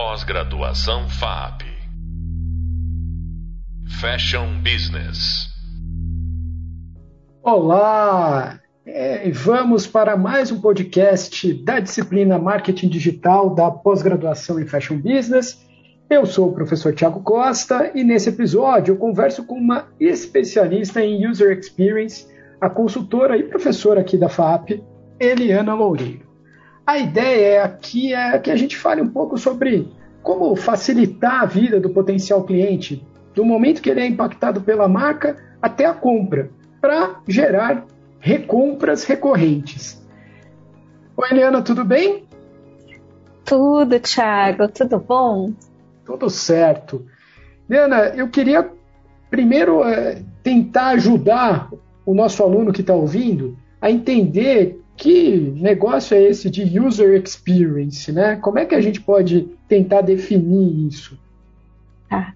Pós-graduação FAP. Fashion Business. Olá! É, vamos para mais um podcast da disciplina Marketing Digital da pós-graduação em Fashion Business. Eu sou o professor Tiago Costa e nesse episódio eu converso com uma especialista em User Experience, a consultora e professora aqui da FAP, Eliana Loureiro. A ideia aqui é que a gente fale um pouco sobre como facilitar a vida do potencial cliente, do momento que ele é impactado pela marca até a compra, para gerar recompras recorrentes. Oi, Eliana, tudo bem? Tudo, Thiago, tudo bom? Tudo certo. Eliana, eu queria primeiro é, tentar ajudar o nosso aluno que está ouvindo a entender que negócio é esse de user experience, né? Como é que a gente pode tentar definir isso? Ah,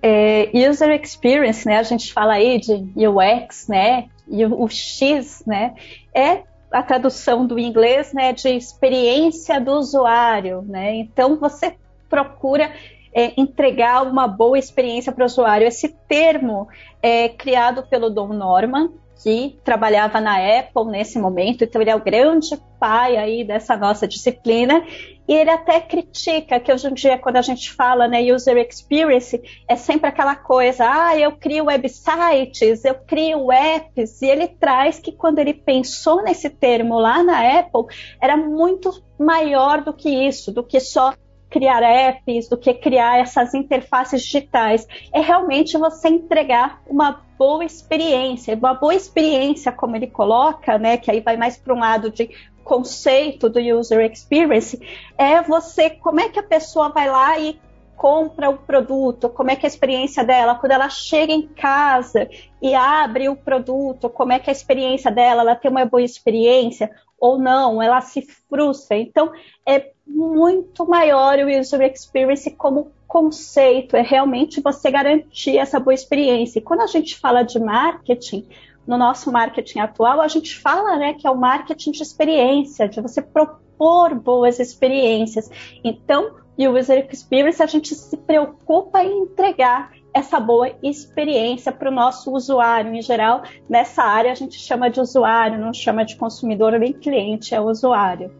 é, user experience, né? A gente fala aí de UX, né? E o X, né? É a tradução do inglês, né? De experiência do usuário, né? Então você procura é, entregar uma boa experiência para o usuário. Esse termo é criado pelo Don Norman, que trabalhava na Apple nesse momento, então ele é o grande pai aí dessa nossa disciplina, e ele até critica que hoje em dia, quando a gente fala né, user experience, é sempre aquela coisa, ah, eu crio websites, eu crio apps, e ele traz que quando ele pensou nesse termo lá na Apple, era muito maior do que isso, do que só criar apps, do que criar essas interfaces digitais. É realmente você entregar uma boa experiência. Uma boa experiência, como ele coloca, né, que aí vai mais para um lado de conceito do user experience, é você, como é que a pessoa vai lá e compra o produto, como é que é a experiência dela, quando ela chega em casa e abre o produto, como é que é a experiência dela, ela tem uma boa experiência ou não, ela se frustra. Então, é muito maior o user experience como conceito, é realmente você garantir essa boa experiência. E quando a gente fala de marketing, no nosso marketing atual, a gente fala né, que é o marketing de experiência, de você propor boas experiências. Então, o user experience, a gente se preocupa em entregar essa boa experiência para o nosso usuário em geral. Nessa área a gente chama de usuário, não chama de consumidor nem cliente, é usuário.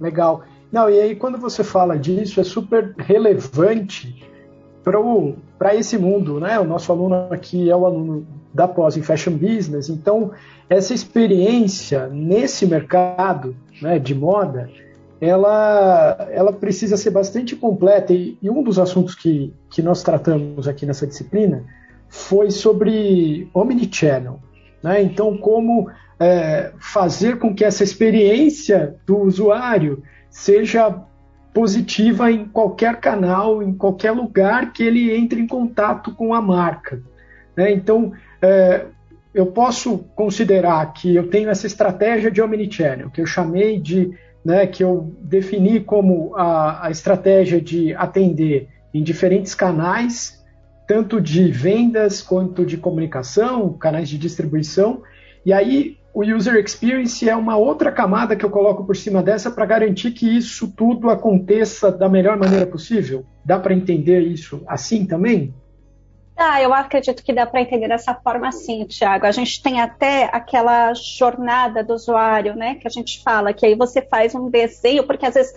Legal. Não, e aí quando você fala disso, é super relevante para esse mundo, né? O nosso aluno aqui é o aluno da pós em Fashion Business, então essa experiência nesse mercado né, de moda, ela, ela precisa ser bastante completa. E, e, um dos assuntos que, que nós tratamos aqui nessa disciplina foi sobre omnichannel. Né? Então, como é, fazer com que essa experiência do usuário seja positiva em qualquer canal, em qualquer lugar que ele entre em contato com a marca. Né? Então, é, eu posso considerar que eu tenho essa estratégia de omnichannel, que eu chamei de né, que eu defini como a, a estratégia de atender em diferentes canais, tanto de vendas quanto de comunicação, canais de distribuição, e aí o user experience é uma outra camada que eu coloco por cima dessa para garantir que isso tudo aconteça da melhor maneira possível. Dá para entender isso assim também? Ah, eu acredito que dá para entender dessa forma sim, Tiago. A gente tem até aquela jornada do usuário, né? Que a gente fala, que aí você faz um desenho, porque às vezes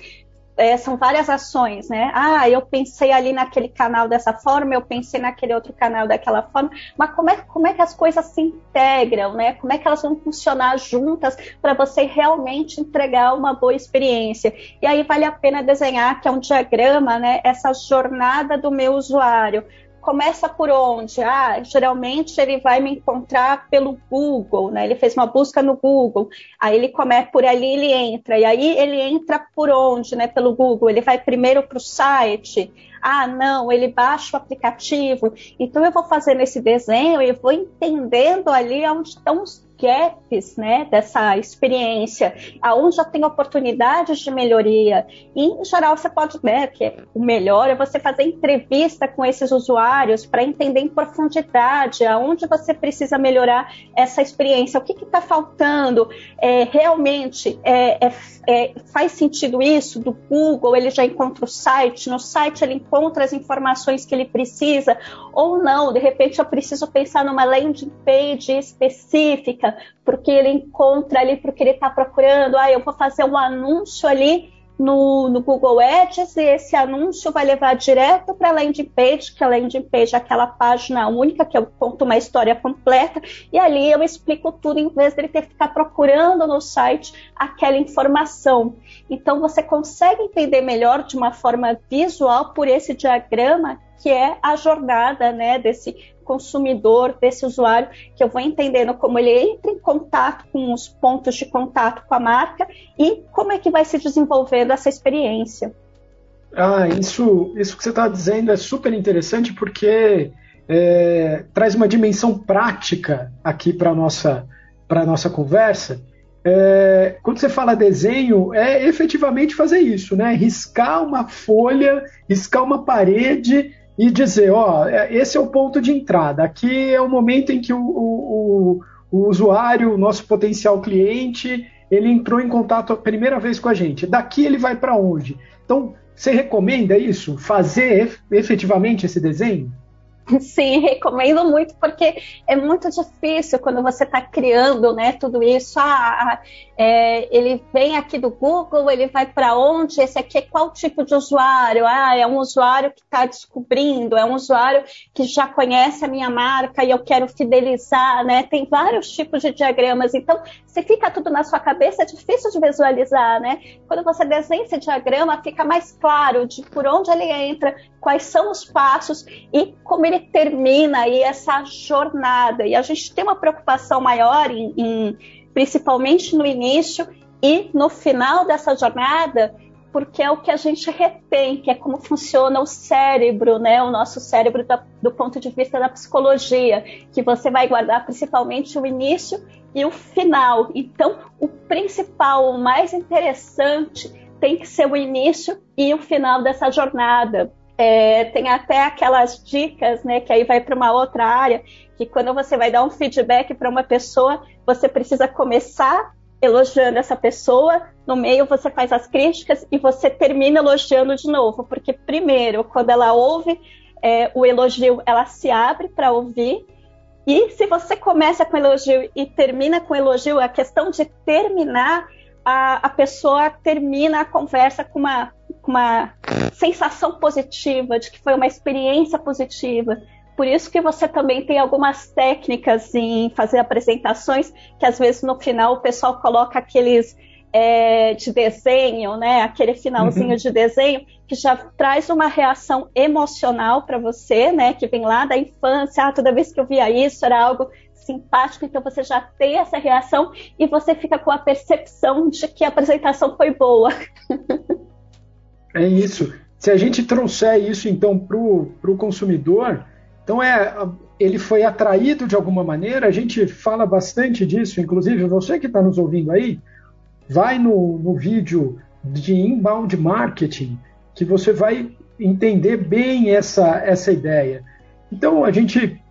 é, são várias ações, né? Ah, eu pensei ali naquele canal dessa forma, eu pensei naquele outro canal daquela forma, mas como é, como é que as coisas se integram, né? Como é que elas vão funcionar juntas para você realmente entregar uma boa experiência? E aí vale a pena desenhar, que é um diagrama, né? Essa jornada do meu usuário começa por onde? Ah, geralmente ele vai me encontrar pelo Google, né? Ele fez uma busca no Google, aí ele começa por ali, ele entra, e aí ele entra por onde, né? Pelo Google, ele vai primeiro para o site. Ah, não, ele baixa o aplicativo. Então eu vou fazendo esse desenho e vou entendendo ali onde estão os gaps, né, dessa experiência, aonde já tem oportunidades de melhoria. E, em geral, você pode, né, que o melhor é você fazer entrevista com esses usuários para entender em profundidade aonde você precisa melhorar essa experiência, o que está faltando, é, realmente é, é, é, faz sentido isso do Google, ele já encontra o site, no site ele encontra as informações que ele precisa, ou não, de repente eu preciso pensar numa landing page específica, porque ele encontra ali, porque ele está procurando, ah, eu vou fazer um anúncio ali no, no, Google Ads e esse anúncio vai levar direto para a landing page, que a landing page é aquela página única que eu conto uma história completa e ali eu explico tudo em vez dele ter que ficar procurando no site aquela informação. Então você consegue entender melhor de uma forma visual por esse diagrama que é a jornada né, desse consumidor, desse usuário, que eu vou entendendo como ele entra em contato com os pontos de contato com a marca e como é que vai se desenvolvendo essa experiência. Ah, isso, isso que você está dizendo é super interessante porque é, traz uma dimensão prática aqui para a nossa, nossa conversa. É, quando você fala desenho, é efetivamente fazer isso, né? Riscar uma folha, riscar uma parede e dizer, ó, é, esse é o ponto de entrada. Aqui é o momento em que o, o, o usuário, o nosso potencial cliente, ele entrou em contato a primeira vez com a gente. Daqui ele vai para onde? Então, você recomenda isso? Fazer efetivamente esse desenho? Sim, recomendo muito, porque é muito difícil quando você está criando né, tudo isso. Ah, é, ele vem aqui do Google, ele vai para onde? Esse aqui é qual tipo de usuário? Ah, é um usuário que está descobrindo, é um usuário que já conhece a minha marca e eu quero fidelizar, né? Tem vários tipos de diagramas. Então, se fica tudo na sua cabeça, é difícil de visualizar, né? Quando você desenha esse diagrama, fica mais claro de por onde ele entra, quais são os passos e como ele termina aí essa jornada. E a gente tem uma preocupação maior em, em principalmente no início e no final dessa jornada, porque é o que a gente retém, que é como funciona o cérebro, né? O nosso cérebro da, do ponto de vista da psicologia, que você vai guardar principalmente o início e o final. Então, o principal, o mais interessante, tem que ser o início e o final dessa jornada. É, tem até aquelas dicas, né, que aí vai para uma outra área, que quando você vai dar um feedback para uma pessoa, você precisa começar elogiando essa pessoa, no meio você faz as críticas e você termina elogiando de novo, porque primeiro, quando ela ouve é, o elogio, ela se abre para ouvir, e se você começa com elogio e termina com elogio, a questão de terminar, a, a pessoa termina a conversa com uma uma sensação positiva, de que foi uma experiência positiva. Por isso que você também tem algumas técnicas em fazer apresentações, que às vezes no final o pessoal coloca aqueles é, de desenho, né? Aquele finalzinho uhum. de desenho que já traz uma reação emocional para você, né? Que vem lá da infância, ah, toda vez que eu via isso era algo simpático, então você já tem essa reação e você fica com a percepção de que a apresentação foi boa. É isso. Se a gente trouxer isso então para o consumidor, então é ele foi atraído de alguma maneira. A gente fala bastante disso, inclusive você que está nos ouvindo aí, vai no, no vídeo de inbound marketing que você vai entender bem essa, essa ideia. Então a gente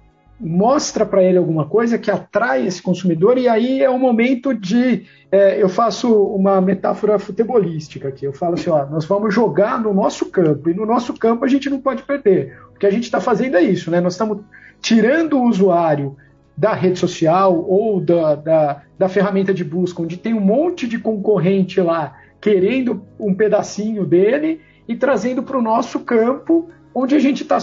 mostra para ele alguma coisa que atrai esse consumidor e aí é o momento de é, eu faço uma metáfora futebolística aqui. Eu falo assim ó nós vamos jogar no nosso campo e no nosso campo a gente não pode perder. O que a gente está fazendo é isso né? Nós estamos tirando o usuário da rede social ou da, da, da ferramenta de busca onde tem um monte de concorrente lá querendo um pedacinho dele e trazendo para o nosso campo onde a gente está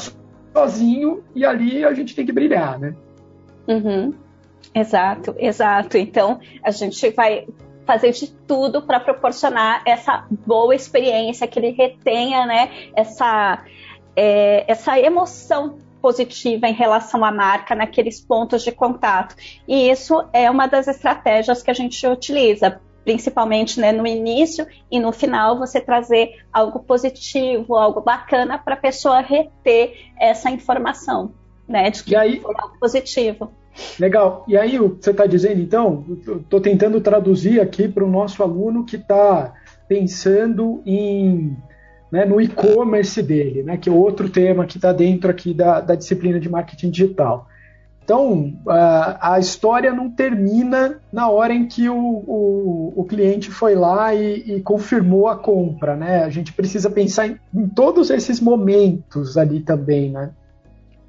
sozinho e ali a gente tem que brilhar, né? Uhum. Exato, exato. Então a gente vai fazer de tudo para proporcionar essa boa experiência, que ele retenha, né? Essa, é, essa emoção positiva em relação à marca naqueles pontos de contato. E isso é uma das estratégias que a gente utiliza principalmente né, no início e no final, você trazer algo positivo, algo bacana para a pessoa reter essa informação, né, de que e aí, foi algo positivo. Legal. E aí, o que você está dizendo, então, estou tentando traduzir aqui para o nosso aluno que está pensando em né, no e-commerce dele, né, que é outro tema que está dentro aqui da, da disciplina de marketing digital. Então, a, história não termina na hora em que o, o, o cliente foi lá e, e, confirmou a compra, né? A gente precisa pensar em, em todos esses momentos ali também, né?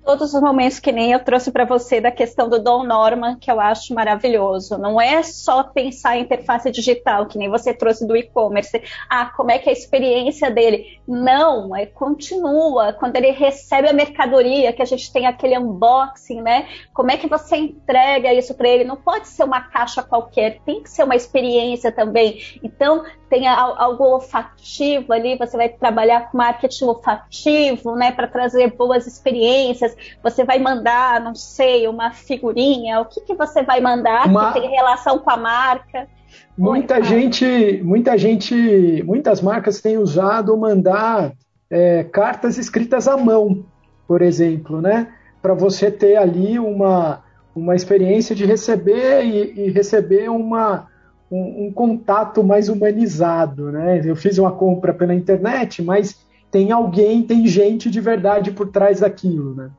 Todos os momentos que nem eu trouxe para você da questão do Don Norman, que eu acho maravilhoso. Não é só pensar em interface digital, que nem você trouxe do e-commerce. Ah, como é que é a experiência dele? Não, é continua. Quando ele recebe a mercadoria, que a gente tem aquele unboxing, né? Como é que você entrega isso para ele? Não pode ser uma caixa qualquer, tem que ser uma experiência também. Então, tem algo olfativo ali, você vai trabalhar com marketing olfativo, né, para trazer boas experiências. Você vai mandar, não sei, uma figurinha, o que, que você vai mandar uma... que tem relação com a marca? Muita Oi, gente, muita gente, muitas marcas têm usado mandar é, cartas escritas à mão, por exemplo, né, para você ter ali uma, uma experiência de receber e, e receber uma um, um, contato mais humanizado, né? Eu fiz uma compra pela internet, mas tem alguém, tem gente de verdade por trás daquilo, né?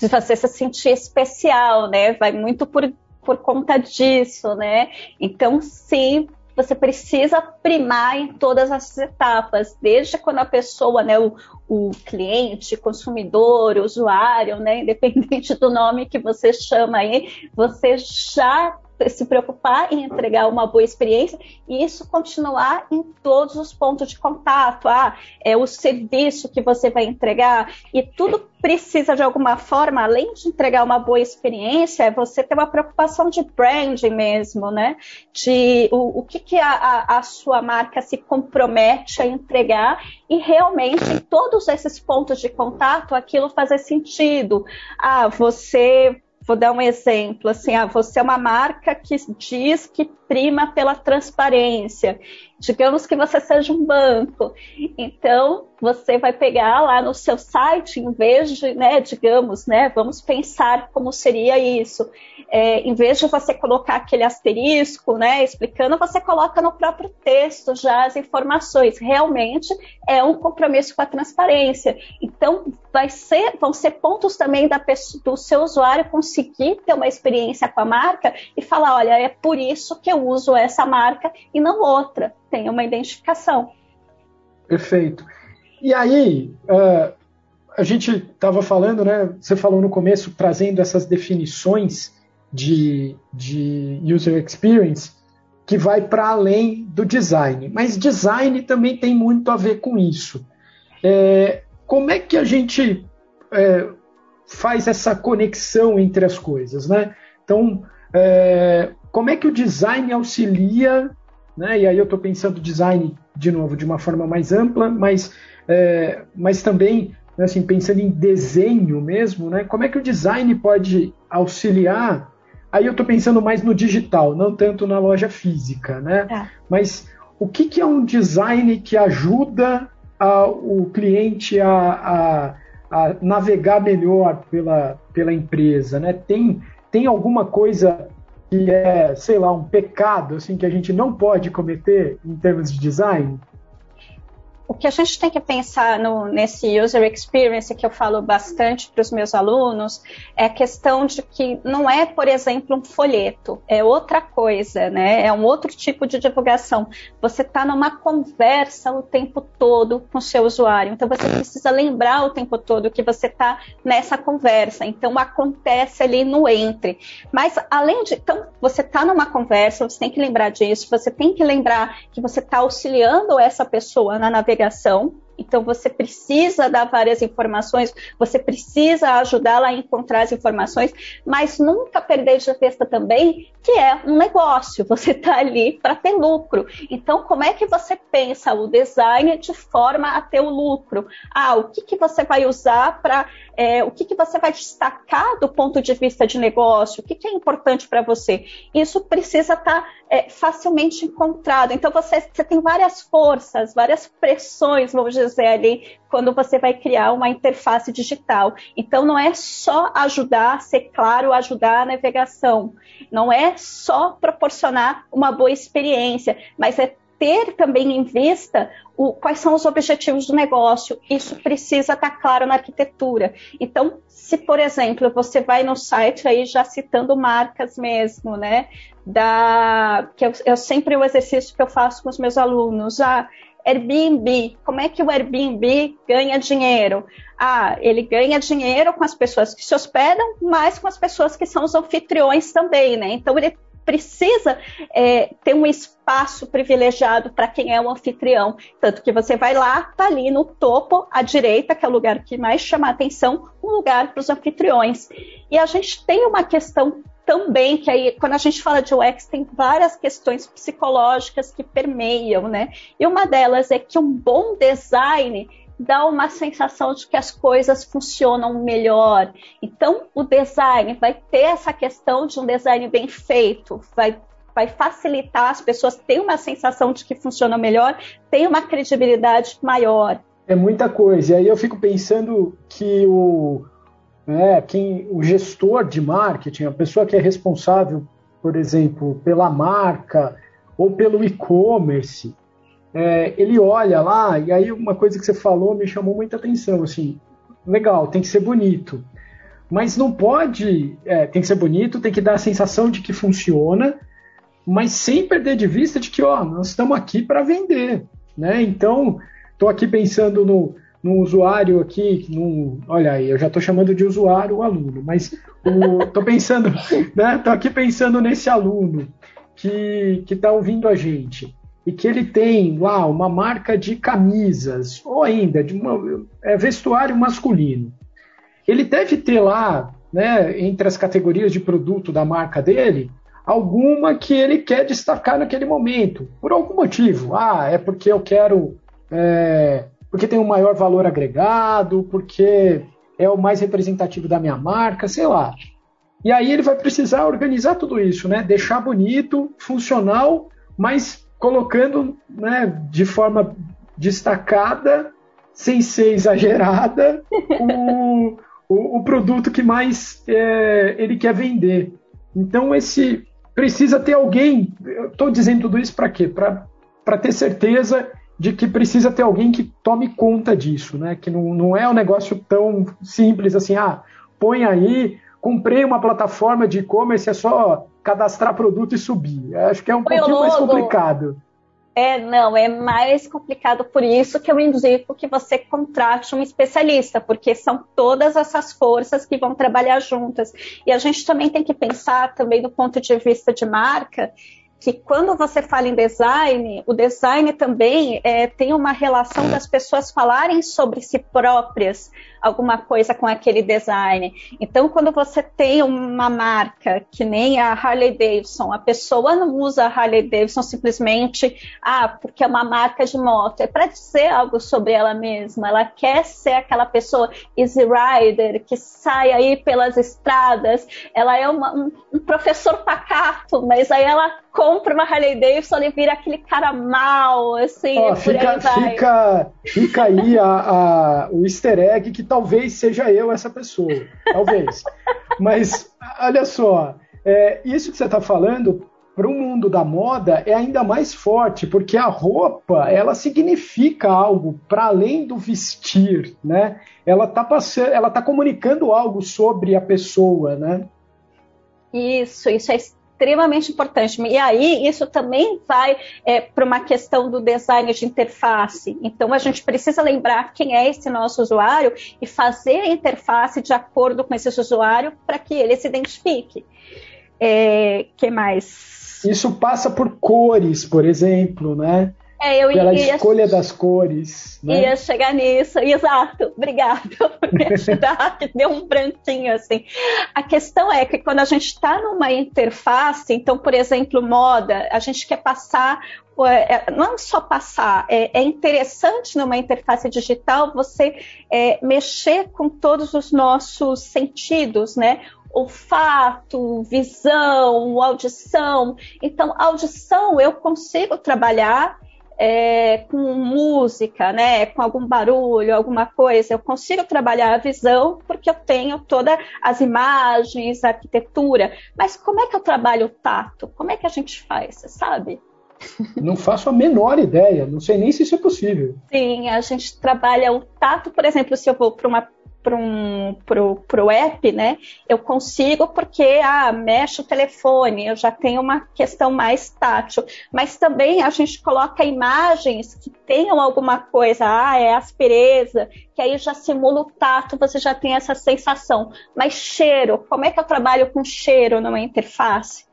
De você se sentir especial, né? Vai muito por, por conta disso, né? Então, sim, você precisa primar em todas as etapas, desde quando a pessoa, né, o, o cliente, consumidor, usuário, né, independente do nome que você chama aí, você já se preocupar em entregar uma boa experiência e isso continuar em todos os pontos de contato. Ah, é o serviço que você vai entregar e tudo precisa de alguma forma, além de entregar uma boa experiência, é você ter uma preocupação de branding mesmo, né? De o, o que, que a, a, a sua marca se compromete a entregar e realmente em todos esses pontos de contato aquilo fazer sentido. Ah, você Vou dar um exemplo, assim, ah, você é uma marca que diz que prima pela transparência. Digamos que você seja um banco. Então, você vai pegar lá no seu site, em vez de, né, digamos, né, vamos pensar como seria isso. É, em vez de você colocar aquele asterisco, né, explicando, você coloca no próprio texto já as informações. Realmente é um compromisso com a transparência. Então, vai ser, vão ser pontos também da do seu usuário conseguir ter uma experiência com a marca e falar, olha, é por isso que eu uso essa marca e não outra tenha uma identificação. Perfeito. E aí, uh, a gente estava falando, né? Você falou no começo, trazendo essas definições de, de user experience que vai para além do design. Mas design também tem muito a ver com isso. É, como é que a gente é, faz essa conexão entre as coisas, né? Então, é, como é que o design auxilia né? E aí eu estou pensando design de novo de uma forma mais ampla, mas, é, mas também né, assim pensando em desenho mesmo, né? Como é que o design pode auxiliar? Aí eu estou pensando mais no digital, não tanto na loja física, né? É. Mas o que, que, é um design que ajuda a, o cliente a, a, a, navegar melhor pela, pela empresa, né? Tem, tem alguma coisa que é, sei lá, um pecado assim que a gente não pode cometer em termos de design? O que a gente tem que pensar no, nesse user experience que eu falo bastante para os meus alunos é a questão de que não é, por exemplo, um folheto, é outra coisa, né? É um outro tipo de divulgação. Você está numa conversa o tempo todo com o seu usuário, então você precisa lembrar o tempo todo que você está nessa conversa. Então acontece ali no entre. Mas além de, então você está numa conversa, você tem que lembrar disso. Você tem que lembrar que você está auxiliando essa pessoa na navegação navegação. Então, você precisa dar várias informações, você precisa ajudá-la a encontrar as informações, mas nunca perder de vista também que é um negócio, você está ali para ter lucro. Então, como é que você pensa o design de forma a ter o lucro? Ah, o que, que você vai usar para. É, o que, que você vai destacar do ponto de vista de negócio? O que, que é importante para você? Isso precisa estar. Tá é, facilmente encontrado. Então você, você tem várias forças, várias pressões, vamos dizer fazer ali quando você vai criar uma interface digital. Então, não é só ajudar, ser claro, ajudar a navegação. Não é só proporcionar uma boa experiência, mas é ter também em vista o, quais são os objetivos do negócio. Isso precisa estar claro na arquitetura. Então, se, por exemplo, você vai no site aí já citando marcas mesmo, né? Da, que eu, eu sempre o exercício que eu faço com os meus alunos. Ah, Airbnb, como é que o Airbnb ganha dinheiro? Ah, ele ganha dinheiro com as pessoas que se hospedam, mas com as pessoas que são os anfitriões também, né? Então ele precisa é, ter um espaço privilegiado para quem é o anfitrião. Tanto que você vai lá, tá ali no topo, à direita, que é o lugar que mais chama a atenção, um lugar para os anfitriões. E a gente tem uma questão também, que aí, quando a gente fala de UX, tem várias questões psicológicas que permeiam, né? E uma delas é que um bom design dá uma sensação de que as coisas funcionam melhor. Então, o design vai ter essa questão de um design bem feito, vai, vai facilitar as pessoas terem uma sensação de que funciona melhor, tem uma credibilidade maior. É muita coisa. E aí eu fico pensando que o, né, quem, o gestor de marketing, a pessoa que é responsável, por exemplo, pela marca ou pelo e-commerce, é, ele olha lá, e aí uma coisa que você falou me chamou muita atenção, assim, legal, tem que ser bonito, mas não pode, é, tem que ser bonito, tem que dar a sensação de que funciona, mas sem perder de vista de que, ó, nós estamos aqui para vender, né? Então, estou aqui pensando no, no usuário aqui, olha aí, eu já estou chamando de usuário o aluno, mas estou pensando, né? Estou aqui pensando nesse aluno que está ouvindo a gente e que ele tem lá uma marca de camisas, ou ainda de uma, é, vestuário masculino, ele deve ter lá, né, entre as categorias de produto da marca dele, alguma que ele quer destacar naquele momento, por algum motivo. Ah, é porque eu quero. É, porque tem um maior valor agregado, porque é o mais representativo da minha marca, sei lá. E aí ele vai precisar organizar tudo isso, né? Deixar bonito, funcional, mas colocando né, de forma destacada, sem ser exagerada, o, o, o produto que mais é, ele quer vender. Então, esse precisa ter alguém. Estou dizendo tudo isso para quê? Para ter certeza de que precisa ter alguém que tome conta disso, né? Que não, não é um negócio tão simples assim, ah, põe aí, comprei uma plataforma de e-commerce, é só cadastrar produto e subir. Acho que é um Foi pouquinho mais complicado. É, não, é mais complicado por isso que eu indico que você contrate um especialista, porque são todas essas forças que vão trabalhar juntas. E a gente também tem que pensar também do ponto de vista de marca, que quando você fala em design, o design também é, tem uma relação das pessoas falarem sobre si próprias, alguma coisa com aquele design. Então, quando você tem uma marca que nem a Harley Davidson, a pessoa não usa a Harley Davidson simplesmente, ah, porque é uma marca de moto, é para dizer algo sobre ela mesma. Ela quer ser aquela pessoa easy rider que sai aí pelas estradas. Ela é uma, um, um professor pacato, mas aí ela compra uma Harley Davidson e vira aquele cara mal, assim, oh, fica, aí fica, fica, aí a, a, o easter egg que talvez seja eu essa pessoa, talvez. Mas, olha só, é, isso que você está falando para o mundo da moda é ainda mais forte, porque a roupa ela significa algo para além do vestir, né? Ela está passando, ela está comunicando algo sobre a pessoa, né? Isso, isso é extremamente importante. E aí, isso também vai é, para uma questão do design de interface. Então, a gente precisa lembrar quem é esse nosso usuário e fazer a interface de acordo com esse usuário para que ele se identifique. É, que mais? Isso passa por cores, por exemplo, né? É, eu Pela ia, escolha das cores. Né? Ia chegar nisso, exato. Obrigado por me ajudar, que deu um branquinho assim. A questão é que quando a gente está numa interface, então, por exemplo, moda, a gente quer passar é, não só passar, é, é, interessante numa interface digital você é, mexer com todos os nossos sentidos, né? Olfato, visão, audição. Então, audição eu consigo trabalhar é, com música, né, com algum barulho, alguma coisa. Eu consigo trabalhar a visão porque eu tenho todas as imagens, a arquitetura. Mas como é que eu trabalho o tato? Como é que a gente faz, você sabe? Não faço a menor ideia, não sei nem se isso é possível. Sim, a gente trabalha o tato, por exemplo, se eu vou para uma para um, pro, pro app, né? Eu consigo porque ah, mexe o telefone, eu já tenho uma questão mais tátil. Mas também a gente coloca imagens que tenham alguma coisa, ah, é aspereza, que aí já simula o tato, você já tem essa sensação. Mas cheiro, como é que eu trabalho com cheiro numa interface?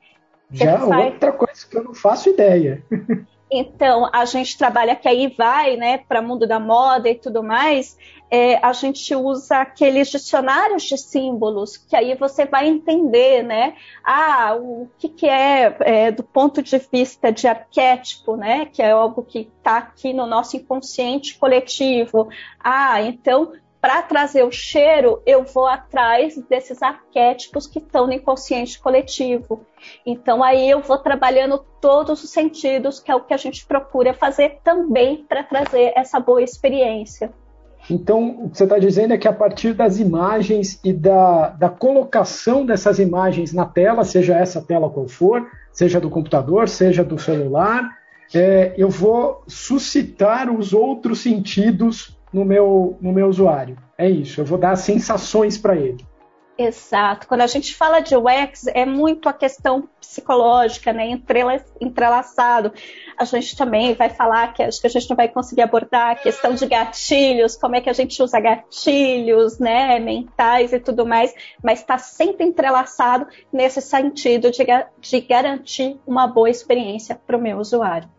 Já outra coisa que eu não faço ideia. Então, a gente trabalha que aí vai, né, para mundo da moda e tudo mais, é, a gente usa aqueles dicionários de símbolos, que aí você vai entender, né, ah, o que, que é, é do ponto de vista de arquétipo, né, que é algo que está aqui no nosso inconsciente coletivo. Ah, então para trazer o cheiro, eu vou atrás desses arquétipos que estão no inconsciente coletivo. Então, aí eu vou trabalhando todos os sentidos, que é o que a gente procura fazer também para trazer essa boa experiência. Então, o que você está dizendo é que a partir das imagens e da, da colocação dessas imagens na tela, seja essa tela qual for, seja do computador, seja do celular, é, eu vou suscitar os outros sentidos no meu, no meu usuário. É isso, eu vou dar sensações para ele. Exato. Quando a gente fala de UX, é muito a questão psicológica, né? Entrelaçado. A gente também vai falar que acho que a gente não vai conseguir abordar a questão de gatilhos, como é que a gente usa gatilhos, né? Mentais e tudo mais, mas está sempre entrelaçado nesse sentido de, de garantir uma boa experiência para o meu usuário.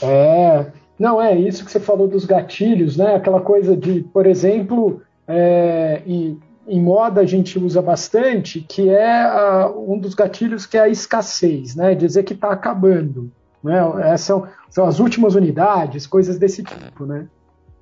É, não, é isso que você falou dos gatilhos, né? Aquela coisa de, por exemplo, é, em moda a gente usa bastante, que é a, um dos gatilhos que é a escassez, né? Dizer que está acabando. Né? Essas são, são as últimas unidades, coisas desse tipo, né?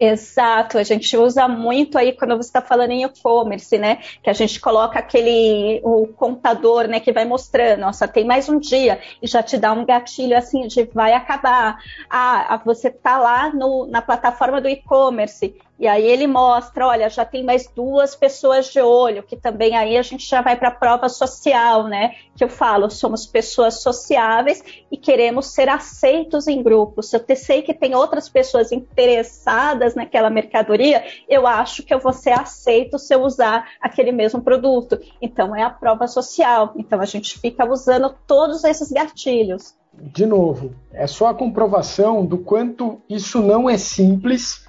Exato, a gente usa muito aí quando você está falando em e-commerce, né? Que a gente coloca aquele o contador, né? Que vai mostrando, nossa, tem mais um dia e já te dá um gatilho assim de vai acabar. Ah, você tá lá no, na plataforma do e-commerce e aí ele mostra, olha, já tem mais duas pessoas de olho, que também aí a gente já vai para a prova social, né? Que eu falo, somos pessoas sociáveis e queremos ser aceitos em grupos. Se eu sei que tem outras pessoas interessadas naquela mercadoria, eu acho que eu vou ser aceito se eu usar aquele mesmo produto. Então é a prova social. Então a gente fica usando todos esses gatilhos. De novo, é só a comprovação do quanto isso não é simples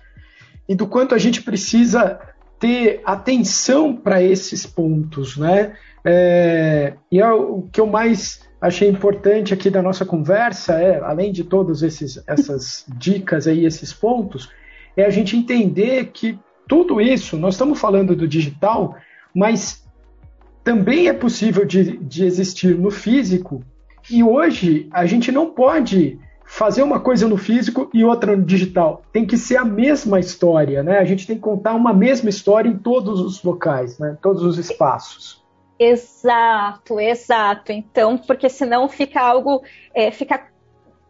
e do quanto a gente precisa ter atenção para esses pontos, né? É, e é o que eu mais achei importante aqui da nossa conversa é, além de todas essas dicas aí, esses pontos, é a gente entender que tudo isso, nós estamos falando do digital, mas também é possível de, de existir no físico. E hoje a gente não pode fazer uma coisa no físico e outra no digital. Tem que ser a mesma história, né? A gente tem que contar uma mesma história em todos os locais, né? Todos os espaços. Exato, exato. Então, porque senão fica algo, é, fica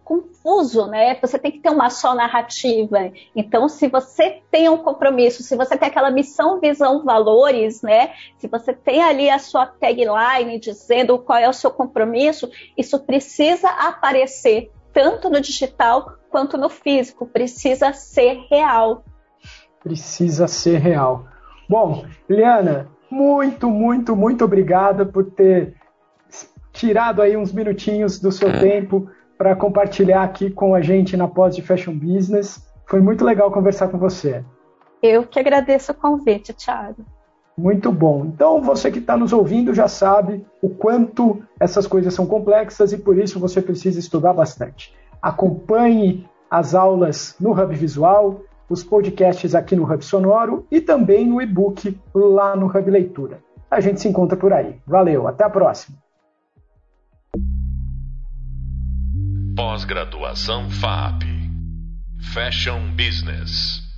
confuso, né? Você tem que ter uma só narrativa. Então, se você tem um compromisso, se você tem aquela missão, visão, valores, né? Se você tem ali a sua tagline dizendo qual é o seu compromisso, isso precisa aparecer tanto no digital quanto no físico. Precisa ser real. Precisa ser real. Bom, Liana, muito, muito, muito obrigada por ter tirado aí uns minutinhos do seu tempo para compartilhar aqui com a gente na pós de Fashion Business. Foi muito legal conversar com você. Eu que agradeço o convite, Thiago. Muito bom. Então, você que está nos ouvindo já sabe o quanto essas coisas são complexas e por isso você precisa estudar bastante. Acompanhe as aulas no Hub Visual, os podcasts aqui no Hub Sonoro e também no e-book lá no Hub Leitura. A gente se encontra por aí. Valeu, até a próxima. Pós-graduação FAP Fashion Business